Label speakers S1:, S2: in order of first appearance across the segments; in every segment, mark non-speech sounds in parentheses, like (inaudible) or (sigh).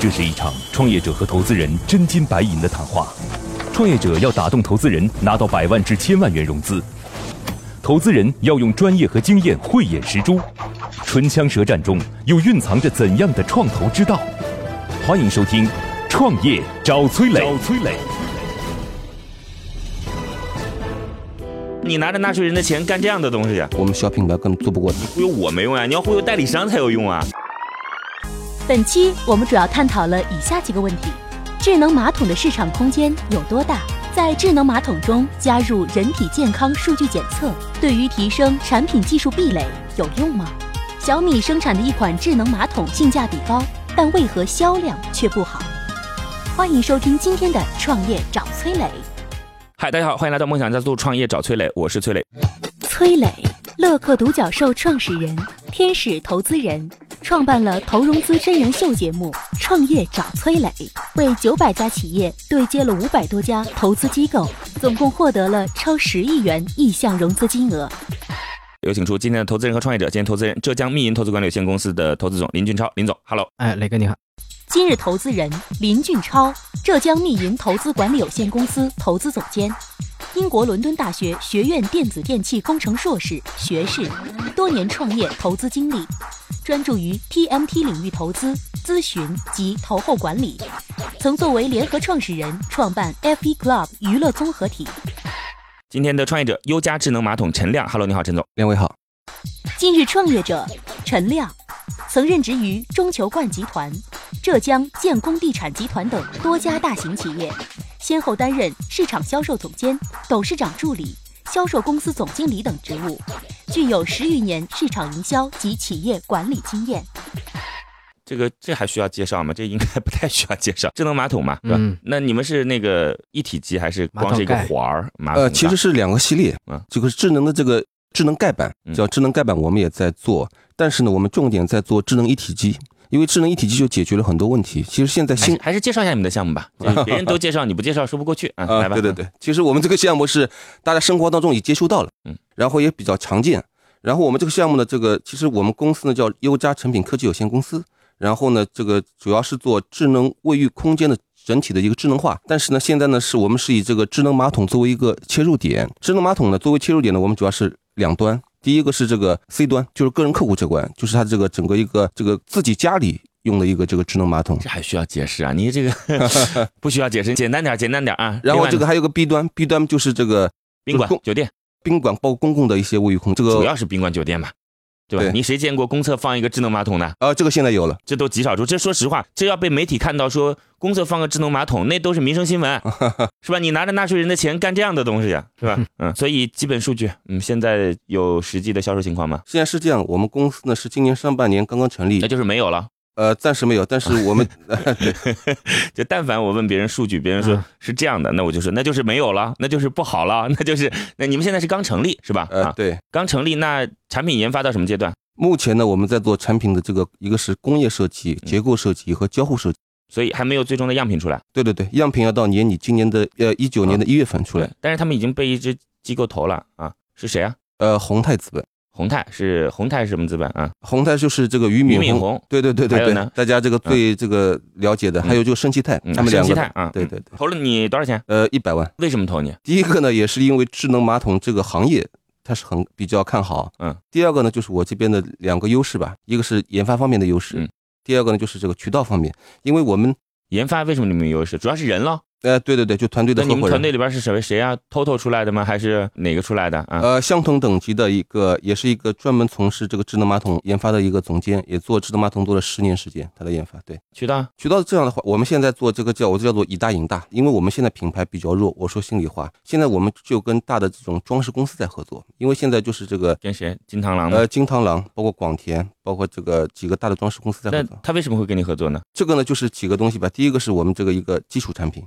S1: 这是一场创业者和投资人真金白银的谈话。创业者要打动投资人，拿到百万至千万元融资；投资人要用专业和经验慧眼识珠。唇枪舌战中，又蕴藏着怎样的创投之道？欢迎收听《创业找崔磊》。找崔磊。
S2: 你拿着纳税人的钱干这样的东西，
S3: 我们小品牌根本做不过你。
S2: 忽悠我没用啊，你要忽悠代理商才有用啊。
S4: 本期我们主要探讨了以下几个问题：智能马桶的市场空间有多大？在智能马桶中加入人体健康数据检测，对于提升产品技术壁垒有用吗？小米生产的一款智能马桶性价比高，但为何销量却不好？欢迎收听今天的《创业找崔磊》。
S2: 嗨，大家好，欢迎来到梦想加速创业找崔磊，我是崔磊。
S4: 崔磊，乐客独角兽创始人，天使投资人，创办了投融资真人秀节目《创业找崔磊》，为九百家企业对接了五百多家投资机构，总共获得了超十亿元意向融资金额。
S2: 有请出今天的投资人和创业者，今天投资人浙江密银投资管理有限公司的投资总林俊超，林总，Hello。
S5: 哎，磊哥你好。
S4: 今日投资人林俊超，浙江密银投资管理有限公司投资总监，英国伦敦大学学院电子电气工程硕士、学士，多年创业投资经历，专注于 TMT 领域投资咨询及投后管理，曾作为联合创始人创办 F1 Club 娱乐综合体。
S2: 今天的创业者优家智能马桶陈亮，Hello，你好，陈总，
S3: 两位好。
S4: 今日创业者陈亮，曾任职于中球冠集团、浙江建工地产集团等多家大型企业，先后担任市场销售总监、董事长助理、销售公司总经理等职务，具有十余年市场营销及企业管理经验。
S2: 这个这还需要介绍吗？这应该不太需要介绍。智能马桶嘛，是吧？那你们是那个一体机还是光是一个环儿？
S3: 呃，其实是两个系列啊。这个智能的这个智能盖板叫智能盖板，我们也在做，但是呢，我们重点在做智能一体机，因为智能一体机就解决了很多问题。其实现在新
S2: 还是介绍一下你们的项目吧，(laughs) 别人都介绍，你不介绍说不过去 (laughs) 啊。来吧，
S3: 对对对，其实我们这个项目是大家生活当中已接触到了，嗯，然后也比较常见。然后我们这个项目呢，这个其实我们公司呢叫优家成品科技有限公司。然后呢，这个主要是做智能卫浴空间的整体的一个智能化。但是呢，现在呢，是我们是以这个智能马桶作为一个切入点。智能马桶呢，作为切入点呢，我们主要是两端。第一个是这个 C 端，就是个人客户这关，就是它这个整个一个这个自己家里用的一个这个智能马桶。
S2: 这还需要解释啊？你这个 (laughs) 不需要解释，简单点，简单点啊。
S3: 然后这个还有个 B 端，B 端就是这个
S2: 宾馆、酒店、
S3: 宾馆包括公共的一些卫浴空，这个
S2: 主要是宾馆酒店嘛。对吧？你谁见过公厕放一个智能马桶的？
S3: 啊，这个现在有了，
S2: 这都极少数。这说实话，这要被媒体看到说公厕放个智能马桶，那都是民生新闻，(laughs) 是吧？你拿着纳税人的钱干这样的东西呀，是吧？嗯，所以基本数据，嗯，现在有实际的销售情况吗？
S3: 现在是这样，我们公司呢是今年上半年刚刚成立，
S2: 那就是没有了。
S3: 呃，暂时没有，但是我们对，(laughs) (laughs)
S2: 就但凡我问别人数据，别人说是这样的，那我就说那就是没有了，那就是不好了，(laughs) 那就是那你们现在是刚成立是吧？
S3: 呃，对，
S2: 刚成立，那产品研发到什么阶段？
S3: 目前呢，我们在做产品的这个一个是工业设计、结构设计和交互设计，
S2: 所以还没有最终的样品出来。
S3: 对对对，样品要到年底，今年的呃一九年的一月份出来。
S2: 但是他们已经被一只机构投了啊，是谁啊？
S3: 呃，宏泰资本。
S2: 宏泰是宏泰是什么资本啊？
S3: 宏泰就是这个俞敏洪，对对对对对。大家这个最这个了解的，还有就生气泰，他们两个
S2: 啊，
S3: 对对对。
S2: 投了你多少钱？
S3: 呃，一百万。
S2: 为什么投你？
S3: 第一个呢，也是因为智能马桶这个行业，它是很比较看好。嗯。第二个呢，就是我这边的两个优势吧，一个是研发方面的优势，嗯。第二个呢，就是这个渠道方面，因为我们
S2: 研发为什么你们有优势？主要是人了。
S3: 呃，对对对，就团队的。
S2: 那你们团队里边是谁谁啊？Total 出来的吗？还是哪个出来的啊？
S3: 呃，相同等级的一个，也是一个专门从事这个智能马桶研发的一个总监，也做智能马桶做了十年时间，他的研发。对，
S2: 渠道
S3: 渠道这样的话，我们现在做这个叫我就叫做以大引大，因为我们现在品牌比较弱。我说心里话，现在我们就跟大的这种装饰公司在合作，因为现在就是这个
S2: 跟谁？金螳螂？
S3: 呃，金螳螂，包括广田，包括这个几个大的装饰公司在合作。
S2: 他为什么会跟你合作呢？
S3: 这个呢，就是几个东西吧。第一个是我们这个一个基础产品。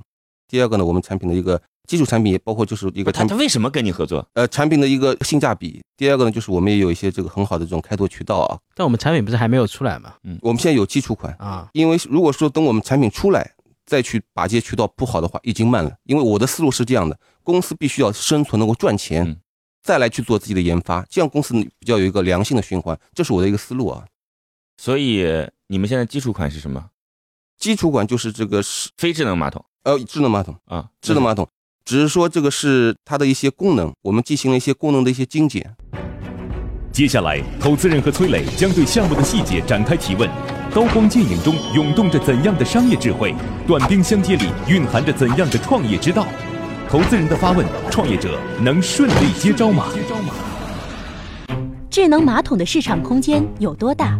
S3: 第二个呢，我们产品的一个基础产品也包括就是一个
S2: 他他为什么跟你合作？
S3: 呃，产品的一个性价比。第二个呢，就是我们也有一些这个很好的这种开拓渠道啊。
S5: 但我们产品不是还没有出来吗？
S3: 嗯，我们现在有基础款啊。因为如果说等我们产品出来再去把这些渠道铺好的话，已经慢了。因为我的思路是这样的，公司必须要生存能够赚钱，再来去做自己的研发，这样公司比较有一个良性的循环。这是我的一个思路啊。
S2: 所以你们现在基础款是什么？
S3: 基础款就是这个是
S2: 非智能马桶
S3: 呃智能马桶
S2: 啊，
S3: 智能马桶，只是说这个是它的一些功能，我们进行了一些功能的一些精简。
S1: 接下来，投资人和崔磊将对项目的细节展开提问。刀光剑影中涌动着怎样的商业智慧？短兵相接里蕴含着怎样的创业之道？投资人的发问，创业者能顺利接招吗？
S4: 智能马桶的市场空间有多大？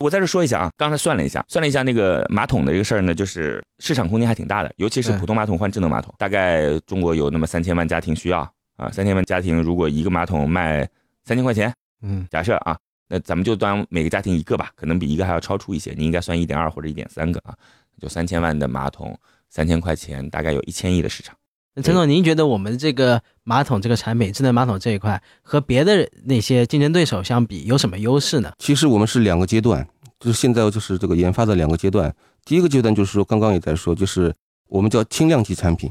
S2: 我在这说一下啊，刚才算了一下，算了一下那个马桶的这个事儿呢，就是市场空间还挺大的，尤其是普通马桶换智能马桶，大概中国有那么三千万家庭需要啊，三千万家庭如果一个马桶卖三千块钱，
S5: 嗯，
S2: 假设啊，那咱们就当每个家庭一个吧，可能比一个还要超出一些，你应该算一点二或者一点三个啊，就三千万的马桶，三千块钱，大概有一千亿的市场。
S5: 那陈总，您觉得我们这个马桶这个产品，智能马桶这一块和别的那些竞争对手相比，有什么优势呢？
S3: 其实我们是两个阶段，就是现在就是这个研发的两个阶段。第一个阶段就是说，刚刚也在说，就是我们叫轻量级产品。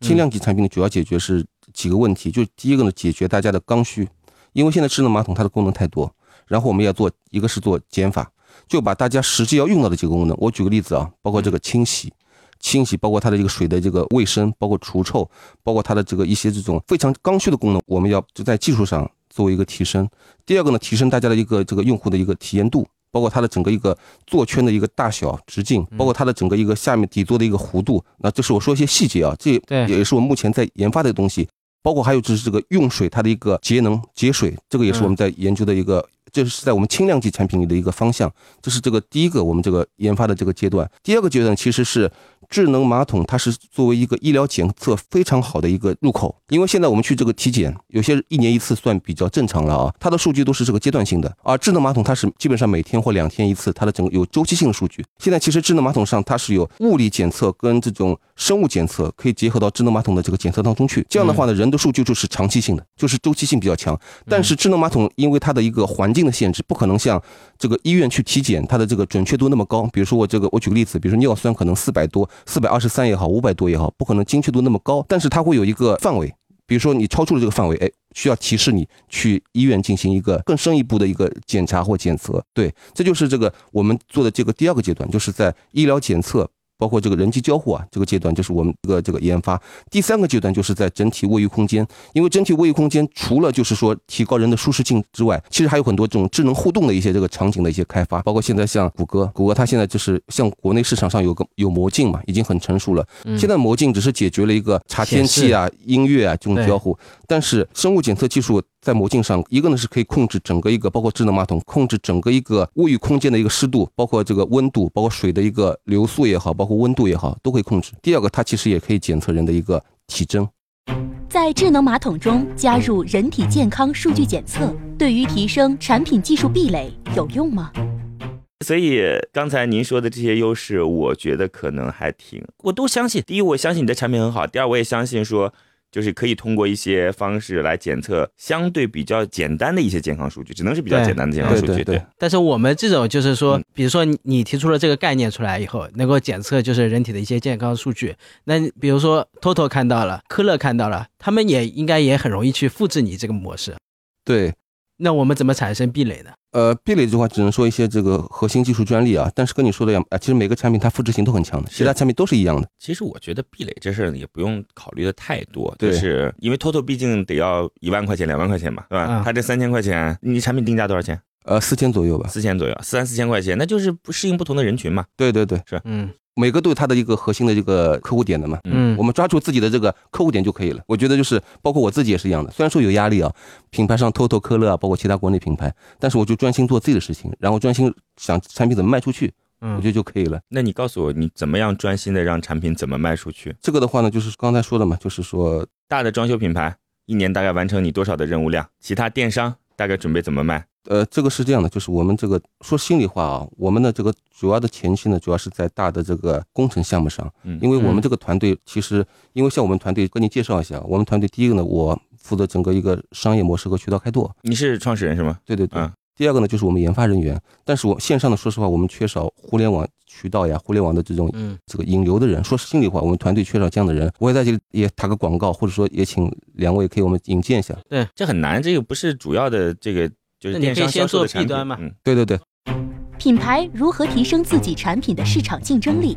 S3: 轻量级产品的主要解决是几个问题，就第一个呢，解决大家的刚需，因为现在智能马桶它的功能太多，然后我们要做一个是做减法，就把大家实际要用到的几个功能，我举个例子啊，包括这个清洗。清洗，包括它的这个水的这个卫生，包括除臭，包括它的这个一些这种非常刚需的功能，我们要就在技术上作为一个提升。第二个呢，提升大家的一个这个用户的一个体验度，包括它的整个一个座圈的一个大小、直径，包括它的整个一个下面底座的一个弧度。那这是我说一些细节啊，这也是我们目前在研发的东西。包括还有就是这个用水它的一个节能节水，这个也是我们在研究的一个，这是在我们轻量级产品里的一个方向。这是这个第一个我们这个研发的这个阶段。第二个阶段其实是。智能马桶，它是作为一个医疗检测非常好的一个入口，因为现在我们去这个体检，有些一年一次算比较正常了啊，它的数据都是这个阶段性的，而智能马桶它是基本上每天或两天一次，它的整个有周期性的数据。现在其实智能马桶上它是有物理检测跟这种生物检测可以结合到智能马桶的这个检测当中去，这样的话呢，人的数据就是长期性的，就是周期性比较强。但是智能马桶因为它的一个环境的限制，不可能像这个医院去体检，它的这个准确度那么高。比如说我这个，我举个例子，比如说尿酸可能四百多。四百二十三也好，五百多也好，不可能精确度那么高，但是它会有一个范围，比如说你超出了这个范围，哎，需要提示你去医院进行一个更深一步的一个检查或检测。对，这就是这个我们做的这个第二个阶段，就是在医疗检测。包括这个人机交互啊，这个阶段就是我们这个这个研发。第三个阶段就是在整体卫浴空间，因为整体卫浴空间除了就是说提高人的舒适性之外，其实还有很多这种智能互动的一些这个场景的一些开发。包括现在像谷歌，谷歌它现在就是像国内市场上有个有魔镜嘛，已经很成熟了。现在魔镜只是解决了一个查天气啊、音乐啊这种交互，但是生物检测技术。在魔镜上，一个呢是可以控制整个一个，包括智能马桶控制整个一个卫浴空间的一个湿度，包括这个温度，包括水的一个流速也好，包括温度也好，都可以控制。第二个，它其实也可以检测人的一个体征。
S4: 在智能马桶中加入人体健康数据检测，对于提升产品技术壁垒有用吗？
S2: 所以刚才您说的这些优势，我觉得可能还挺，我都相信。第一，我相信你的产品很好；第二，我也相信说。就是可以通过一些方式来检测相对比较简单的一些健康数据，只能是比较简单的健康数据。
S3: 对，
S5: 但是我们这种就是说，比如说你提出了这个概念出来以后，能够检测就是人体的一些健康数据。那比如说 TOTO 看到了，科乐看到了，他们也应该也很容易去复制你这个模式。
S3: 对。
S5: 那我们怎么产生壁垒呢？
S3: 呃，壁垒这块，只能说一些这个核心技术专利啊。但是跟你说的一样啊，其实每个产品它复制性都很强的，其他产品都是一样的。
S2: 其实我觉得壁垒这事儿也不用考虑的太多，就是因为 TOTO 毕竟得要一万块钱、两万块钱嘛，对吧？它这三千块钱，你产品定价多少钱？
S3: 呃，四千左右吧，
S2: 四千左右，三四千块钱，那就是不适应不同的人群嘛。
S3: 对对对，
S2: 是，
S5: 嗯。
S3: 每个都有它的一个核心的这个客户点的嘛，
S5: 嗯，
S3: 我们抓住自己的这个客户点就可以了。我觉得就是包括我自己也是一样的，虽然说有压力啊，品牌上 TOTO、科乐啊，包括其他国内品牌，但是我就专心做自己的事情，然后专心想产品怎么卖出去，我觉得就可以了。
S2: 那你告诉我，你怎么样专心的让产品怎么卖出去？
S3: 这个的话呢，就是刚才说的嘛，就是说
S2: 大的装修品牌一年大概完成你多少的任务量？其他电商大概准备怎么卖？
S3: 呃，这个是这样的，就是我们这个说心里话啊，我们的这个主要的前期呢，主要是在大的这个工程项目上，嗯，因为我们这个团队其实，因为像我们团队跟你介绍一下，我们团队第一个呢，我负责整个一个商业模式和渠道开拓。
S2: 你是创始人是吗？
S3: 对对对。
S2: 嗯
S3: 第二个呢，就是我们研发人员，但是我线上呢，说实话，我们缺少互联网渠道呀，互联网的这种
S5: 嗯，
S3: 这个引流的人。说心里话，我们团队缺少这样的人。我也在这里也打个广告，或者说也请两位给我们引荐一下。
S2: 对这很难，这个不是主要的这个就是电商
S5: 先做
S2: 销售的产
S5: B
S2: 品
S5: 端嘛
S2: 嗯，
S3: 对对对，
S4: 品牌如何提升自己产品的市场竞争力？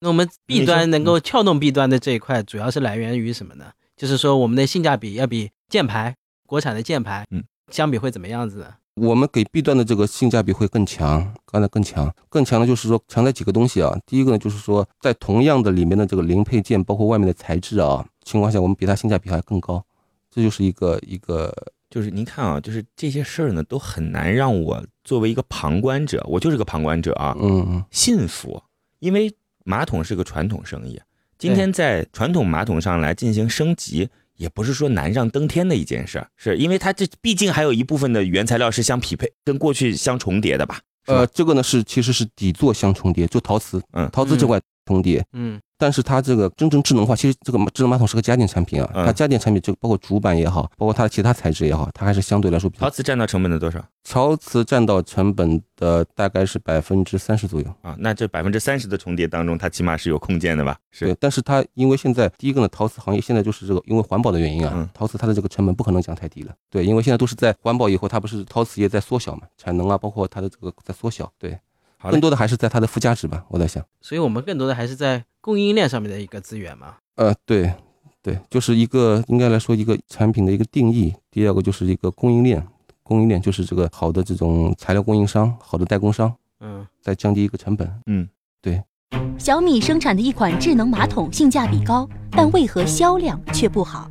S5: 那我们 B 端能够撬动 B 端的这一块，主要是来源于什么呢？就是说我们的性价比要比键盘国产的键盘，
S2: 嗯，
S5: 相比会怎么样子呢？
S3: 我们给 B 端的这个性价比会更强，刚才更强，更强的就是说强在几个东西啊。第一个呢，就是说在同样的里面的这个零配件，包括外面的材质啊情况下，我们比它性价比还更高，这就是一个一个
S2: 就是您看啊，就是这些事儿呢，都很难让我作为一个旁观者，我就是个旁观者啊，
S3: 嗯嗯
S2: 信服，因为马桶是个传统生意，今天在传统马桶上来进行升级，也不是说难上登天的一件事儿，是因为它这毕竟还有一部分的原材料是相匹配，跟过去相重叠的吧？吧？
S3: 呃，这个呢是其实是底座相重叠，就陶瓷，
S2: 嗯。
S3: 陶瓷这块重叠，
S5: 嗯
S3: 但是它这个真正智能化，其实这个智能马桶是个家电产品啊，
S2: 嗯
S3: 它家电产品就包括主板也好，包括它的其他材质也好，它还是相对来说比较。
S2: 陶瓷占到成本的多少
S3: 陶瓷占到成本的大概是百分之三十左右。
S2: 啊？那这百分之三十的重叠当中，它起码是有空间的吧？
S3: 对
S2: 是，，
S3: 但是它因为现在第一个呢，陶瓷行业现在就是这个因为环保的原因啊，
S2: 嗯
S3: 陶瓷它的这个成本不可能降太低了。对，因为现在都是在环保以后，它不是陶瓷业在缩小嘛，产能啊，包括它的这个在缩小。对，
S2: 好
S3: 更多的还是在它的附加值吧，我在想。
S5: 所以我们更多的还是在供应链上面的一个资源嘛。
S3: 呃，对，对，就是一个应该来说一个产品的一个定义。第二个就是一个供应链，供应链就是这个好的这种材料供应商、好的代工商，
S5: 嗯，
S3: 再降低一个成本。
S2: 嗯，对
S4: 小米生产的一款智能马桶性价比高，但为何销量却不好？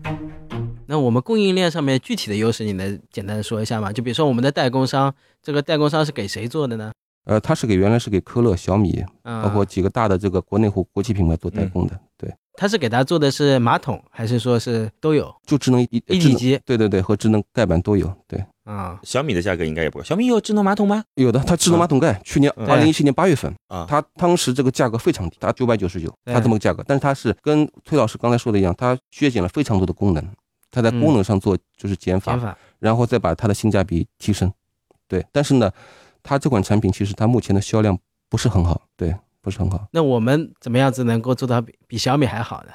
S5: 那我们供应链上面具体的优势，你能简单的说一下吗？就比如说我们的代工商，这个代工商是给谁做的呢？
S3: 呃，它是给原来是给科勒、小米，
S5: 啊、
S3: 包括几个大的这个国内或国际品牌做代
S2: 嗯
S3: 工的。对，
S5: 他是给他做的是马桶，还是说是都有
S3: 就智能一
S5: 一体机
S3: 对对对，和智能盖板都有。对，
S5: 啊？
S2: 小米的价格应该也不高。小米有智能马桶吗？
S3: 有的，它智能马桶盖，去年
S2: 嗯
S3: 二零一七年八月份，
S2: 啊，
S3: 它当时这个价格非常低，它九百九十九，它这么个价格，但是它是跟崔老师刚才说的一样，它削减了非常多的功能，它在
S5: 嗯
S3: 功能上做就是减法，
S5: 减法
S3: 然后再把它的性价比提升。对，但是呢，它这款产品其实它目前的销量不是很好，对，不是很好。
S5: 那我们怎么样子能够做到比比小米还好呢？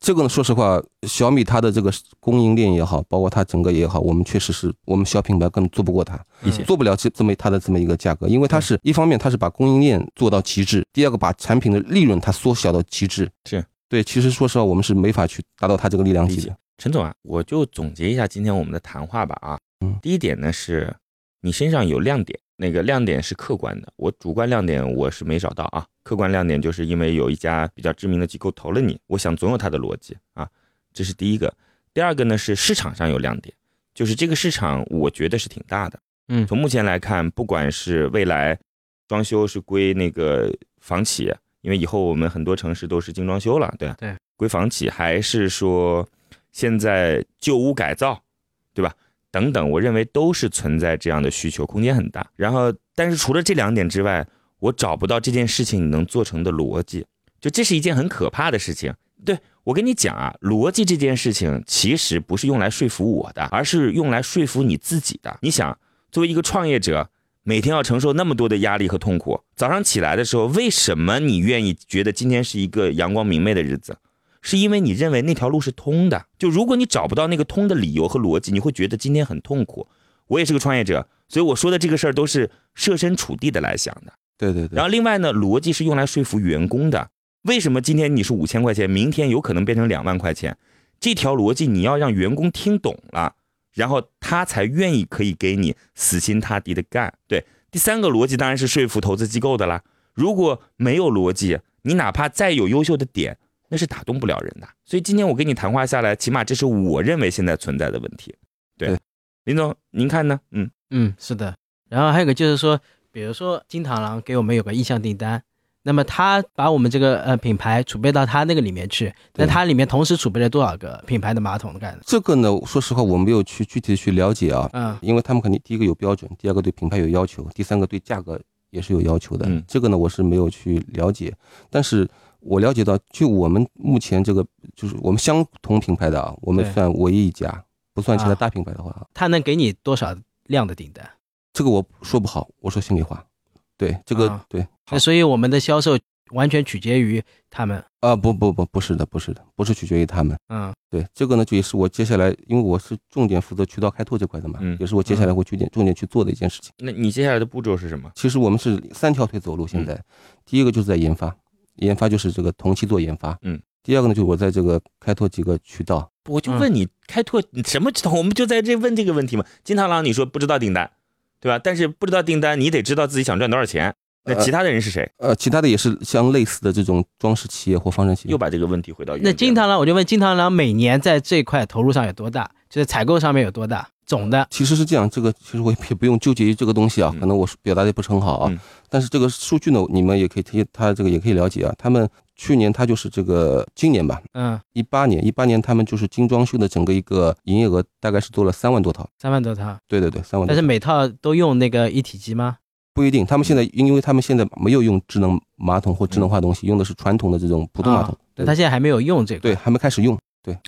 S3: 这个呢，说实话，小米它的这个供应链也好，包括它整个也好，我们确实是我们小品牌根本做不过它，
S2: 理解
S3: 做不了这这么它的这么一个价格，因为它是一方面它是把供应链做到极致，第二个把产品的利润它缩小到极致。
S2: 是
S3: 对，其实说实话，我们是没法去达到它这个力量级的。
S2: 陈总啊，我就总结一下今天我们的谈话吧啊。
S3: 嗯
S2: 第一点呢是，你身上有亮点，那个亮点是客观的，我主观亮点我是没找到啊。客观亮点就是因为有一家比较知名的机构投了你，我想总有它的逻辑啊，这是第一个。第二个呢是市场上有亮点，就是这个市场我觉得是挺大的。
S5: 嗯
S2: 从目前来看，不管是未来装修是归那个房企，因为以后我们很多城市都是精装修了，对吧？
S5: 对，
S2: 归房企，还是说现在旧屋改造，对吧？等等，我认为都是存在这样的需求，空间很大。然后，但是除了这两点之外，我找不到这件事情你能做成的逻辑，就这是一件很可怕的事情。对我跟你讲啊，逻辑这件事情其实不是用来说服我的，而是用来说服你自己的。你想，作为一个创业者，每天要承受那么多的压力和痛苦，早上起来的时候，为什么你愿意觉得今天是一个阳光明媚的日子？是因为你认为那条路是通的。就如果你找不到那个通的理由和逻辑，你会觉得今天很痛苦。我也是个创业者，所以我说的这个事儿都是设身处地的来想的。
S3: 对对对
S2: 然，后另外呢，逻辑是用来说服员工的。为什么今天你是五千块钱，明天有可能变成两万块钱？这条逻辑你要让员工听懂了，然后他才愿意可以给你死心塌地的干。对，第三个逻辑当然是说服投资机构的啦。如果没有逻辑，你哪怕再有优秀的点，那是打动不了人的。所以今天我跟你谈话下来，起码这是我认为现在存在的问题。对，
S3: 对
S2: 林总，您看呢？嗯
S5: 嗯，是的。然后还有个就是说，比如说金螳螂给我们有个意向订单，那么他把我们这个呃品牌储备到他那个里面去，那
S3: 对
S5: 它里面同时储备了多少个品牌的马桶干？
S3: 这个呢，说实话我没有去具体的去了解啊，
S5: 嗯
S3: 因为他们肯定第一个有标准，第二个对品牌有要求，第三个对价格也是有要求的。
S2: 嗯
S3: 这个呢，我是没有去了解，但是我了解到，就我们目前这个就是我们相同品牌的啊，我们算唯一一家，不算其他
S5: 啊
S3: 大品牌的话，
S5: 他能给你多少量的订单？
S3: 这个我说不好，我说心里话。对，这个、
S5: 啊
S3: 对
S5: 那所以我们的销售完全取决于他们。
S3: 啊，不不不，不是的，不是的，不是取决于他们。
S5: 嗯
S3: 对，这个呢，就也是我接下来，因为我是重点负责渠道开拓这块的嘛，
S2: 嗯
S3: 也是我接下来会重点重点去做的一件事情。
S2: 那你接下来的步骤是什么？
S3: 其实我们是三条腿走路，现在，第一个就是在研发，研发就是这个同期做研发，
S2: 嗯，
S3: 第二个呢，就是我在这个开拓几个渠道，
S2: 我就问你开拓什么渠道？我们就在这问这个问题嘛。金螳螂，你说不知道订单，对吧？但是不知道订单，你得知道自己想赚多少钱。那其他的人是谁？
S3: 呃，其他的也是像类似的这种装饰企业或方程企业
S2: 又，把这个问题回到
S5: 那金螳螂，我就问金螳螂每年在这块投入上有多大？就是采购上面有多大？总的
S3: 其实是这样，这个其实我也也不用纠结于这个东西啊，
S2: 嗯
S3: 可能我表达的不是很好啊，
S2: 嗯
S3: 但是这个数据呢，你们也可以提，他这个也可以了解啊，他们去年他就是这个今年吧，
S5: 嗯
S3: 一八年，一八年他们就是精装修的整个一个营业额大概是做了三万多套，
S5: 三万多套，
S3: 对对对，三万多套。
S5: 但是每套都用那个一体机吗？
S3: 不一定，他们现在因为他们现在没有用智能马桶或智能化东西，用的是传统的这种普通马桶
S5: 啊，对，他现在还没有用这个。
S3: 对，还没开始用。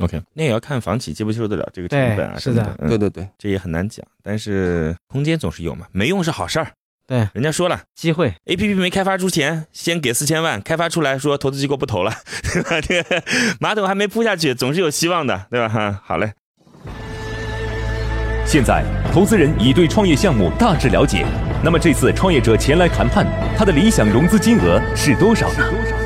S2: OK，那也要看房企接不接受得了这个成本啊
S5: 是的。
S2: 嗯
S3: 对对对，
S2: 这也很难讲，但是空间总是有嘛，没用是好事儿。
S5: 对，
S2: 人家说了
S5: 机会
S2: ，A P P 没开发出前，先给四千万，开发出来说投资机构不投了，(laughs) 对吧？这个马桶还没铺下去，总是有希望的，对吧？哈，好嘞。
S1: 现在，投资人已对创业项目大致了解。那么这次创业者前来谈判，他的理想融资金额是多少呢？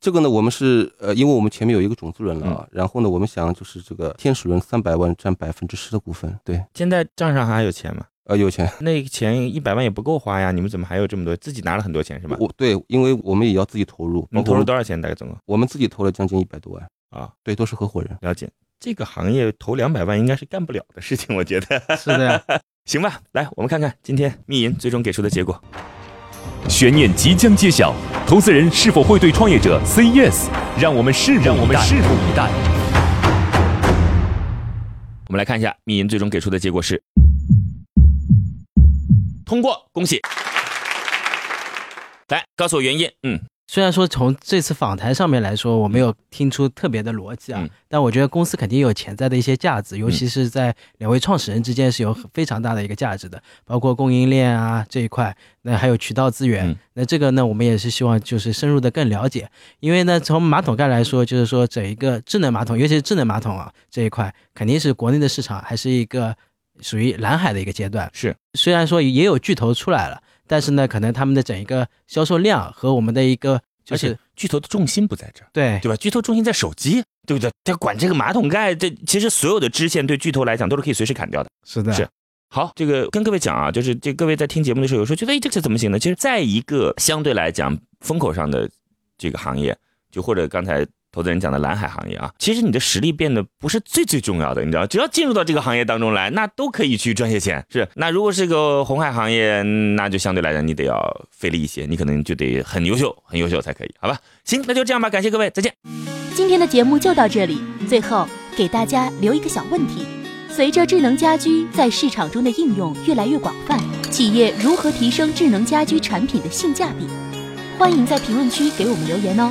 S3: 这个呢，我们是呃，因为我们前面有一个种子轮了啊，然后呢，我们想就是这个天使轮三百万占百分之十的股份，对，
S2: 现在账上还有钱吗？
S3: 呃，有钱，
S2: 那个钱一百万也不够花呀，你们怎么还有这么多？自己拿了很多钱是吧？
S3: 我对，因为我们也要自己投入，
S2: 你投入多少钱？大概总共
S3: 我们自己投了将近一百多万，
S2: 啊？
S3: 对，都是合伙人。
S2: 了解，这个行业投两百万应该是干不了的事情，我觉得。
S5: 是的呀。(laughs)
S2: 行吧，来，我们看看今天密银最终给出的结果。
S1: 悬念即将揭晓，投资人是否会对创业者 say yes？让我们拭目让我们拭目以待。
S2: 我们来看一下米银最终给出的结果是通过，恭喜！来，告诉我原因。嗯，
S5: 虽然说从这次访谈上面来说，我没有听出特别的逻辑啊，
S2: 嗯
S5: 但我觉得公司肯定有潜在的一些价值，尤其是在两位创始人之间是有非常大的一个价值的，包括供应链啊这一块，那还有渠道资源。
S2: 嗯
S5: 那这个呢，我们也是希望就是深入的更了解，因为呢，从马桶盖来说，就是说整一个智能马桶，尤其是智能马桶啊这一块，肯定是国内的市场还是一个属于蓝海的一个阶段。
S2: 是
S5: 虽然说也有巨头出来了，但是呢，可能他们的整一个销售量和我们的一个就是
S2: 而且巨头的重心不在这儿，
S5: 对
S2: 对吧？巨头重心在手机，对不对？他管这个马桶盖，这其实所有的支线对巨头来讲都是可以随时砍掉的。
S5: 是的
S2: 是好，这个跟各位讲啊，就是这各位在听节目的时候，有时候觉得哎，这个怎么行呢？其实，在一个相对来讲风口上的这个行业，就或者刚才投资人讲的蓝海行业啊，其实你的实力变得不是最最重要的，你知道，只要进入到这个行业当中来，那都可以去赚些钱。是，那如果是个红海行业，那就相对来讲你得要费力一些，你可能就得很优秀，很优秀才可以，好吧？行，那就这样吧，感谢各位，再见。
S4: 今天的节目就到这里。最后给大家留一个小问题：随着智能家居在市场中的应用越来越广泛，企业如何提升智能家居产品的性价比？欢迎在评论区给我们留言哦。